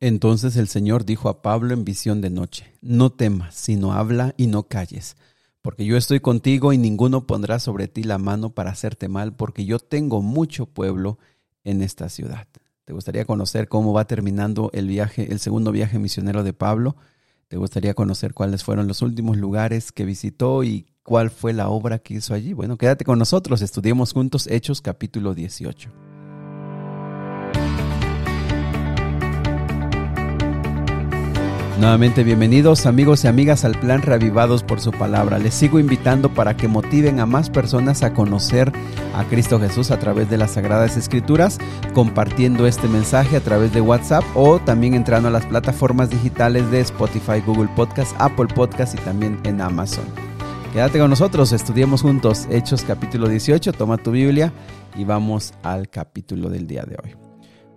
Entonces el Señor dijo a Pablo en visión de noche, no temas, sino habla y no calles, porque yo estoy contigo y ninguno pondrá sobre ti la mano para hacerte mal, porque yo tengo mucho pueblo en esta ciudad. ¿Te gustaría conocer cómo va terminando el viaje, el segundo viaje misionero de Pablo? ¿Te gustaría conocer cuáles fueron los últimos lugares que visitó y cuál fue la obra que hizo allí? Bueno, quédate con nosotros, estudiemos juntos Hechos capítulo 18. Nuevamente bienvenidos amigos y amigas al plan Reavivados por su palabra. Les sigo invitando para que motiven a más personas a conocer a Cristo Jesús a través de las Sagradas Escrituras, compartiendo este mensaje a través de WhatsApp o también entrando a las plataformas digitales de Spotify, Google Podcast, Apple Podcast y también en Amazon. Quédate con nosotros, estudiemos juntos Hechos capítulo 18, toma tu Biblia y vamos al capítulo del día de hoy.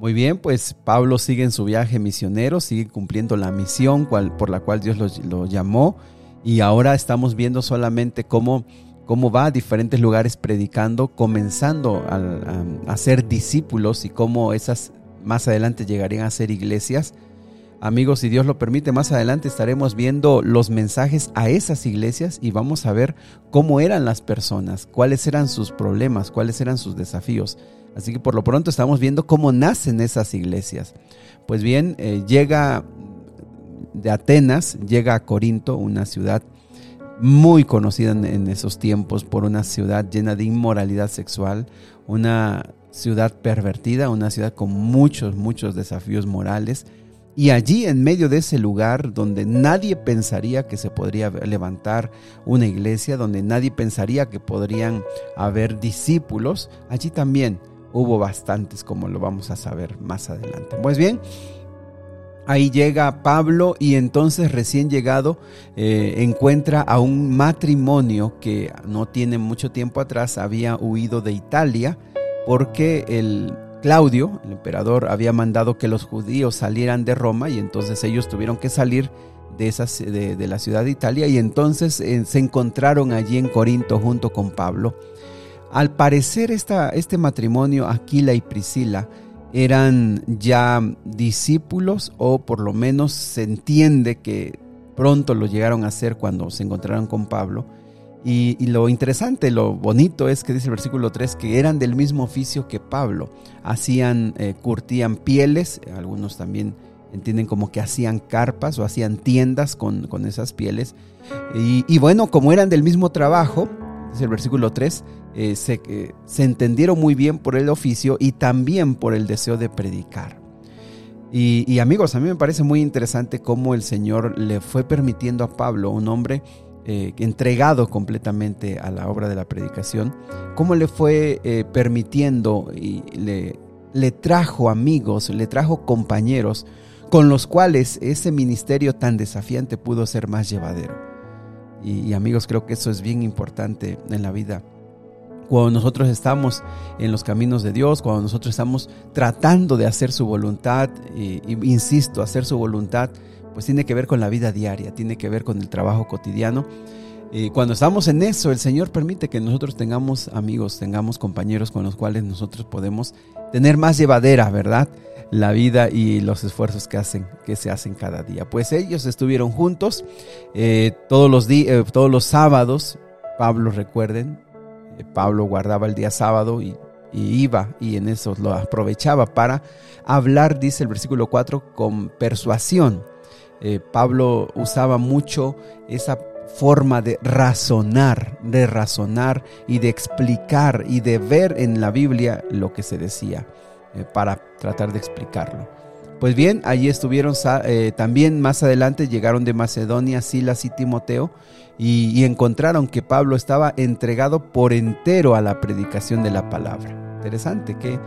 Muy bien, pues Pablo sigue en su viaje misionero, sigue cumpliendo la misión por la cual Dios lo, llamó y ahora estamos viendo solamente cómo, cómo va a diferentes lugares predicando, comenzando a, a, ser discípulos y cómo esas más adelante llegarían a ser iglesias. Amigos, si Dios lo permite, más adelante estaremos viendo los mensajes a esas iglesias y vamos a ver cómo eran las personas, cuáles eran sus problemas, cuáles eran sus desafíos. Así que por lo pronto estamos viendo cómo nacen esas iglesias. Pues bien, eh, llega de Atenas, llega a Corinto, una ciudad muy conocida en, esos tiempos por una ciudad llena de inmoralidad sexual, una ciudad pervertida, una ciudad con muchos, muchos desafíos morales. Y allí en medio de ese lugar donde nadie pensaría que se podría levantar una iglesia, donde nadie pensaría que podrían haber discípulos, allí también hubo bastantes, como lo vamos a saber más adelante. Pues bien, ahí llega Pablo y entonces recién llegado eh, encuentra a un matrimonio que no tiene mucho tiempo atrás había huido de Italia porque el Claudio, el emperador, había mandado que los judíos salieran de Roma y entonces ellos tuvieron que salir de, esas, de, la ciudad de Italia y entonces eh, se encontraron allí en Corinto junto con Pablo. Al parecer este matrimonio, Aquila y Priscila, eran ya discípulos o por lo menos se entiende que pronto lo llegaron a ser cuando se encontraron con Pablo. Y, lo interesante, lo bonito es que dice el versículo 3 que eran del mismo oficio que Pablo. Hacían, eh, curtían pieles, algunos también entienden como que hacían carpas o hacían tiendas con, esas pieles. Y, y, bueno, como eran del mismo trabajo, dice el versículo 3, eh, se, eh, se, entendieron muy bien por el oficio y también por el deseo de predicar. Y, amigos, a mí me parece muy interesante cómo el Señor le fue permitiendo a Pablo, un hombre eh, entregado completamente a la obra de la predicación, cómo le fue permitiendo y le, le trajo amigos, le trajo compañeros con los cuales ese ministerio tan desafiante pudo ser más llevadero. y amigos, creo que eso es bien importante en la vida cuando nosotros estamos en los caminos de Dios, cuando nosotros estamos tratando de hacer su voluntad, y, insisto, hacer su voluntad, pues tiene que ver con la vida diaria, tiene que ver con el trabajo cotidiano. Y cuando estamos en eso, el Señor permite que nosotros tengamos amigos, tengamos compañeros con los cuales nosotros podemos tener más llevadera, ¿verdad? La vida y los esfuerzos que hacen, que se hacen cada día. Pues ellos estuvieron juntos eh, todos los eh, todos los sábados. Pablo, recuerden, Pablo guardaba el día sábado y, iba y en eso lo aprovechaba para hablar, dice el versículo 4, con persuasión. Eh, Pablo usaba mucho esa forma de razonar, de razonar y de explicar y de ver en la Biblia lo que se decía eh, para tratar de explicarlo. Pues bien, allí estuvieron eh, también más adelante, llegaron de Macedonia Silas y Timoteo y, encontraron que Pablo estaba entregado por entero a la predicación de la palabra. Interesante, qué,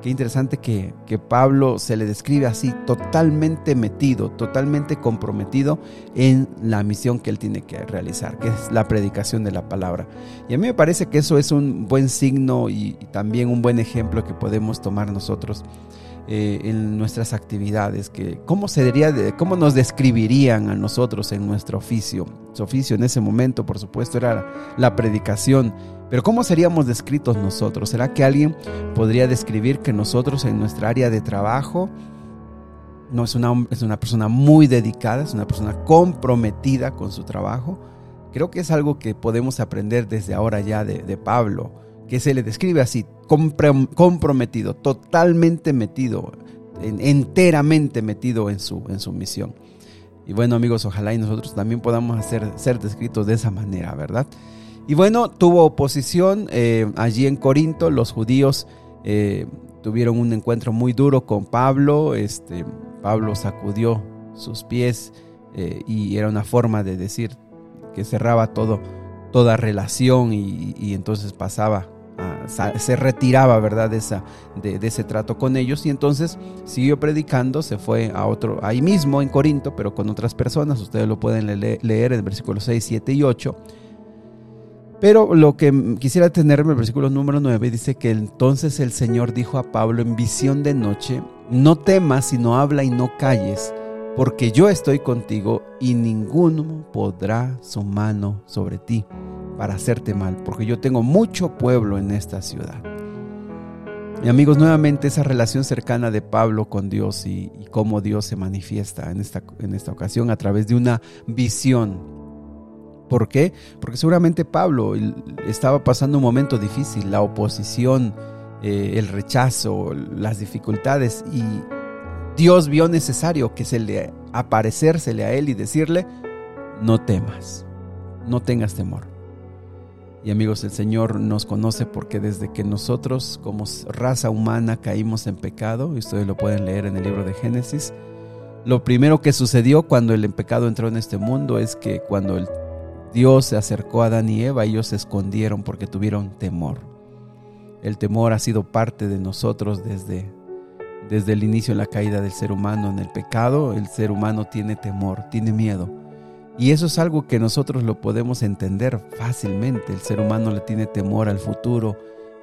qué interesante que, que Pablo se le describe así, totalmente metido, totalmente comprometido en la misión que él tiene que realizar, que es la predicación de la palabra. Y a mí me parece que eso es un buen signo y también un buen ejemplo que podemos tomar nosotros eh, en nuestras actividades, que cómo, cómo nos describirían a nosotros en nuestro oficio. Su oficio en ese momento, por supuesto, era la predicación, pero ¿cómo seríamos descritos nosotros? ¿Será que alguien podría describir que nosotros en nuestra área de trabajo no es una, es una persona muy dedicada, es una persona comprometida con su trabajo. Creo que es algo que podemos aprender desde ahora ya de, Pablo, que se le describe así, comprometido, totalmente metido, enteramente metido en su, en su misión. Y bueno amigos, ojalá y nosotros también podamos hacer, ser descritos de esa manera, ¿verdad? Y bueno, tuvo oposición eh, allí en Corinto, los judíos eh, tuvieron un encuentro muy duro con Pablo, este, Pablo sacudió sus pies eh, y era una forma de decir que cerraba todo, toda relación y, entonces pasaba, se retiraba, ¿verdad? De, ese trato con ellos. Y entonces siguió predicando, se fue a otro, ahí mismo en Corinto, pero con otras personas, ustedes lo pueden leer en el versículo 6, 7 y 8 pero lo que quisiera tener en el versículo número 9 dice que entonces el Señor dijo a Pablo en visión de noche, no temas sino habla y no calles, porque yo estoy contigo y ninguno podrá su mano sobre ti para hacerte mal, porque yo tengo mucho pueblo en esta ciudad. Y amigos, nuevamente esa relación cercana de Pablo con Dios y, cómo Dios se manifiesta en esta, en esta ocasión a través de una visión ¿Por qué? Porque seguramente Pablo estaba pasando un momento difícil, la oposición, eh, el rechazo, las dificultades y Dios vio necesario que se le aparecérsele a él y decirle, no temas, no tengas temor. Y amigos, el Señor nos conoce porque desde que nosotros como raza humana caímos en pecado, y ustedes lo pueden leer en el libro de Génesis, lo primero que sucedió cuando el pecado entró en este mundo es que cuando el Dios se acercó a Adán y Eva, ellos se escondieron porque tuvieron temor. El temor ha sido parte de nosotros desde, desde el inicio de la caída del ser humano en el pecado. El ser humano tiene temor, tiene miedo. Y eso es algo que nosotros lo podemos entender fácilmente. El ser humano le tiene temor al futuro,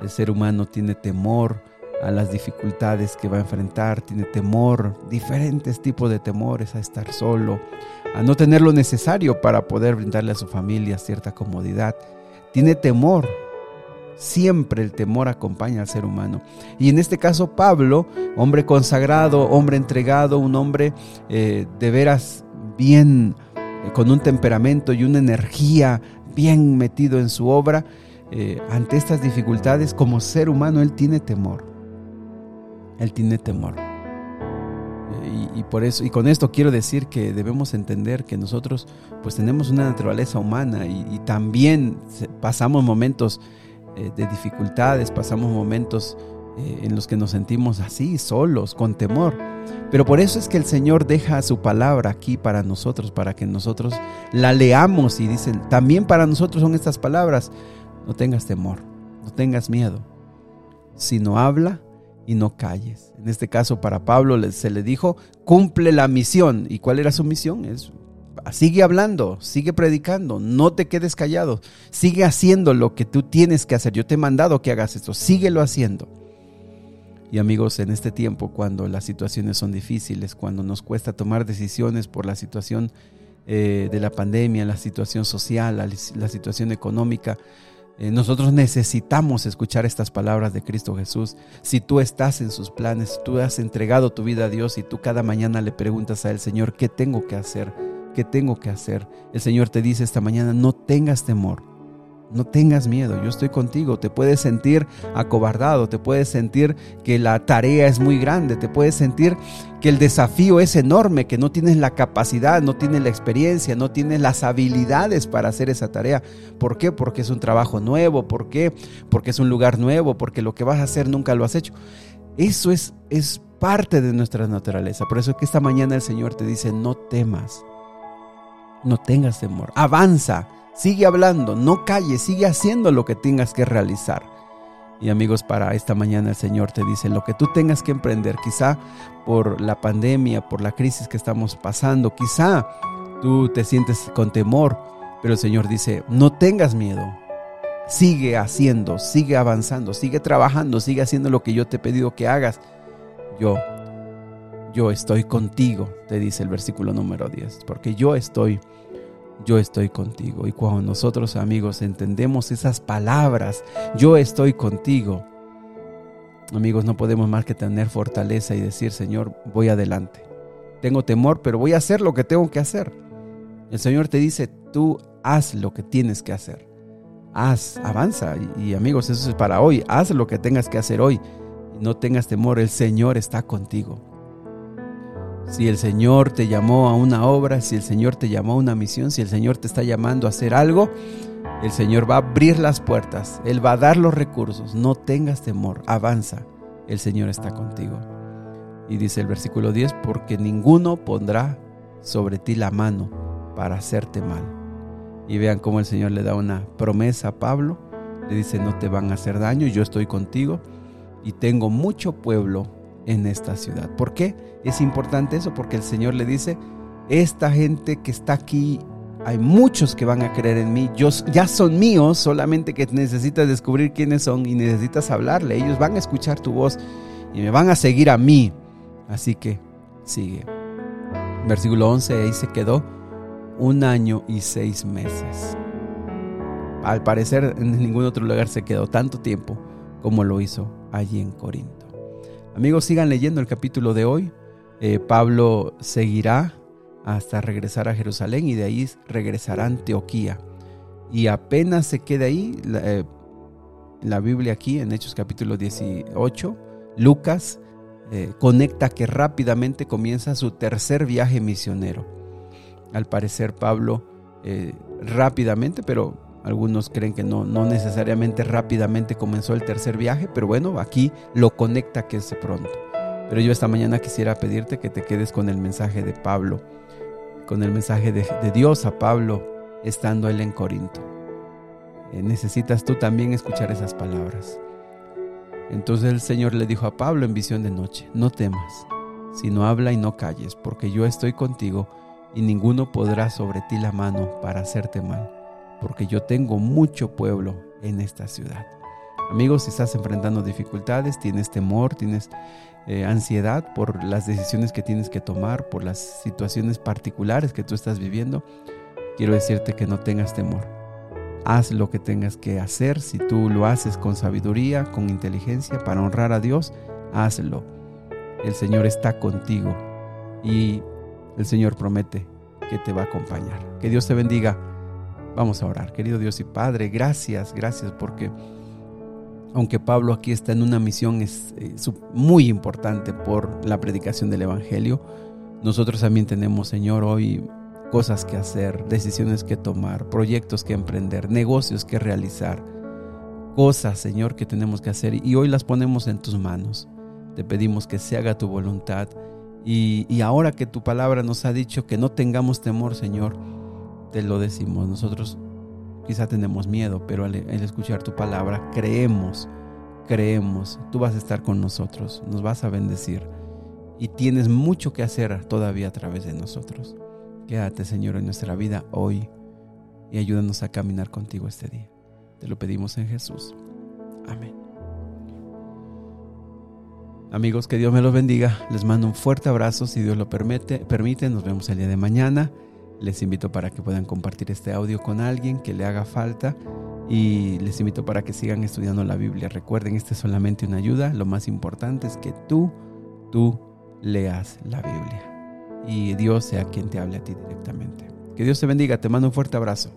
el ser humano tiene temor a las dificultades que va a enfrentar, tiene temor, diferentes tipos de temores, a estar solo, a no tener lo necesario para poder brindarle a su familia cierta comodidad. Tiene temor. Siempre el temor acompaña al ser humano. Y en este caso Pablo, hombre consagrado, hombre entregado, un hombre eh, de veras bien, con un temperamento y una energía bien metido en su obra, eh, ante estas dificultades, como ser humano, él tiene temor. Él tiene temor. Y, por eso, y con esto quiero decir que debemos entender que nosotros pues tenemos una naturaleza humana y, también pasamos momentos eh, de dificultades, pasamos momentos eh, en los que nos sentimos así, solos, con temor. Pero por eso es que el Señor deja su palabra aquí para nosotros, para que nosotros la leamos y dicen, también para nosotros son estas palabras, no tengas temor, no tengas miedo, sino habla y no calles. En este caso para Pablo se le dijo, cumple la misión. ¿Y cuál era su misión? Es, sigue hablando, sigue predicando, no te quedes callado, sigue haciendo lo que tú tienes que hacer. Yo te he mandado que hagas esto, síguelo haciendo. Y amigos, en este tiempo, cuando las situaciones son difíciles, cuando nos cuesta tomar decisiones por la situación eh, de la pandemia, la situación social, la situación económica, eh, nosotros necesitamos escuchar estas palabras de Cristo Jesús. Si tú estás en sus planes, tú has entregado tu vida a Dios y tú cada mañana le preguntas a Él, Señor, ¿qué tengo que hacer? ¿Qué tengo que hacer? El Señor te dice esta mañana, no tengas temor. No tengas miedo, yo estoy contigo. Te puedes sentir acobardado, te puedes sentir que la tarea es muy grande, te puedes sentir que el desafío es enorme, que no tienes la capacidad, no tienes la experiencia, no tienes las habilidades para hacer esa tarea. ¿Por qué? Porque es un trabajo nuevo, ¿por qué? Porque es un lugar nuevo, porque lo que vas a hacer nunca lo has hecho. Eso es, es parte de nuestra naturaleza. Por eso es que esta mañana el Señor te dice, no temas, no tengas temor, avanza Sigue hablando, no calles, sigue haciendo lo que tengas que realizar. Y amigos, para esta mañana el Señor te dice, lo que tú tengas que emprender, quizá por la pandemia, por la crisis que estamos pasando, quizá tú te sientes con temor, pero el Señor dice, no tengas miedo, sigue haciendo, sigue avanzando, sigue trabajando, sigue haciendo lo que yo te he pedido que hagas. Yo, yo estoy contigo, te dice el versículo número 10, porque yo estoy yo estoy contigo. Y cuando nosotros amigos entendemos esas palabras, yo estoy contigo, amigos, no podemos más que tener fortaleza y decir, Señor, voy adelante. tengo temor, pero voy a hacer lo que tengo que hacer. El Señor te dice, tú haz lo que tienes que hacer. Haz, avanza. Y, amigos, eso es para hoy. Haz lo que tengas que hacer hoy. No tengas temor, el Señor está contigo. Si el Señor te llamó a una obra, si el Señor te llamó a una misión, si el Señor te está llamando a hacer algo, el Señor va a abrir las puertas, Él va a dar los recursos. No tengas temor, avanza. El Señor está contigo. Y dice el versículo 10, porque ninguno pondrá sobre ti la mano para hacerte mal. Y vean cómo el Señor le da una promesa a Pablo. Le dice, no te van a hacer daño, yo estoy contigo y tengo mucho pueblo en esta ciudad. ¿Por qué es importante eso? Porque el Señor le dice, esta gente que está aquí, hay muchos que van a creer en mí, yo, ya son míos, solamente que necesitas descubrir quiénes son y necesitas hablarle. Ellos van a escuchar tu voz y me van a seguir a mí. Así que sigue. Versículo 11, ahí se quedó un año y seis meses. Al parecer en ningún otro lugar se quedó tanto tiempo como lo hizo allí en Corinto. Amigos, sigan leyendo el capítulo de hoy. Eh, Pablo seguirá hasta regresar a Jerusalén y de ahí regresará a Antioquía. Y apenas se queda ahí, la, eh, la Biblia aquí en Hechos capítulo 18, Lucas eh, conecta que rápidamente comienza su tercer viaje misionero. Al parecer Pablo rápidamente, pero algunos creen que no, no necesariamente rápidamente comenzó el tercer viaje, pero bueno, aquí lo conecta que es pronto. Pero yo esta mañana quisiera pedirte que te quedes con el mensaje de Pablo, con el mensaje de, Dios a Pablo estando él en Corinto. Eh, necesitas tú también escuchar esas palabras. Entonces el Señor le dijo a Pablo en visión de noche, no temas, sino habla y no calles, porque yo estoy contigo y ninguno podrá sobre ti la mano para hacerte mal, porque yo tengo mucho pueblo en esta ciudad. Amigos, si estás enfrentando dificultades, tienes temor, tienes eh, ansiedad por las decisiones que tienes que tomar, por las situaciones particulares que tú estás viviendo, quiero decirte que no tengas temor haz lo que tengas que hacer. Si tú lo haces con sabiduría, con inteligencia, para honrar a Dios, hazlo. El Señor está contigo y el Señor promete que te va a acompañar. Que Dios te bendiga. Vamos a orar. Querido Dios y Padre, gracias, gracias porque aunque Pablo aquí está en una misión es, eh, muy importante por la predicación del Evangelio, nosotros también tenemos, Señor, hoy cosas que hacer, decisiones que tomar, proyectos que emprender, negocios que realizar, cosas, Señor, que tenemos que hacer y hoy las ponemos en tus manos. Te pedimos que se haga tu voluntad y, ahora que tu palabra nos ha dicho que no tengamos temor, Señor, te lo decimos. Nosotros quizá tenemos miedo, pero al, escuchar tu palabra creemos, creemos, tú vas a estar con nosotros, nos vas a bendecir y tienes mucho que hacer todavía a través de nosotros. Quédate, Señor, en nuestra vida hoy y ayúdanos a caminar contigo este día. Te lo pedimos en Jesús. Amén. Amigos, que Dios me los bendiga. Les mando un fuerte abrazo. Si Dios lo permite, permite, nos vemos el día de mañana. Les invito para que puedan compartir este audio con alguien que le haga falta y les invito para que sigan estudiando la Biblia. Recuerden, esta es solamente una ayuda. Lo más importante es que tú, tú leas la Biblia y Dios sea quien te hable a ti directamente. Que Dios te bendiga, te mando un fuerte abrazo.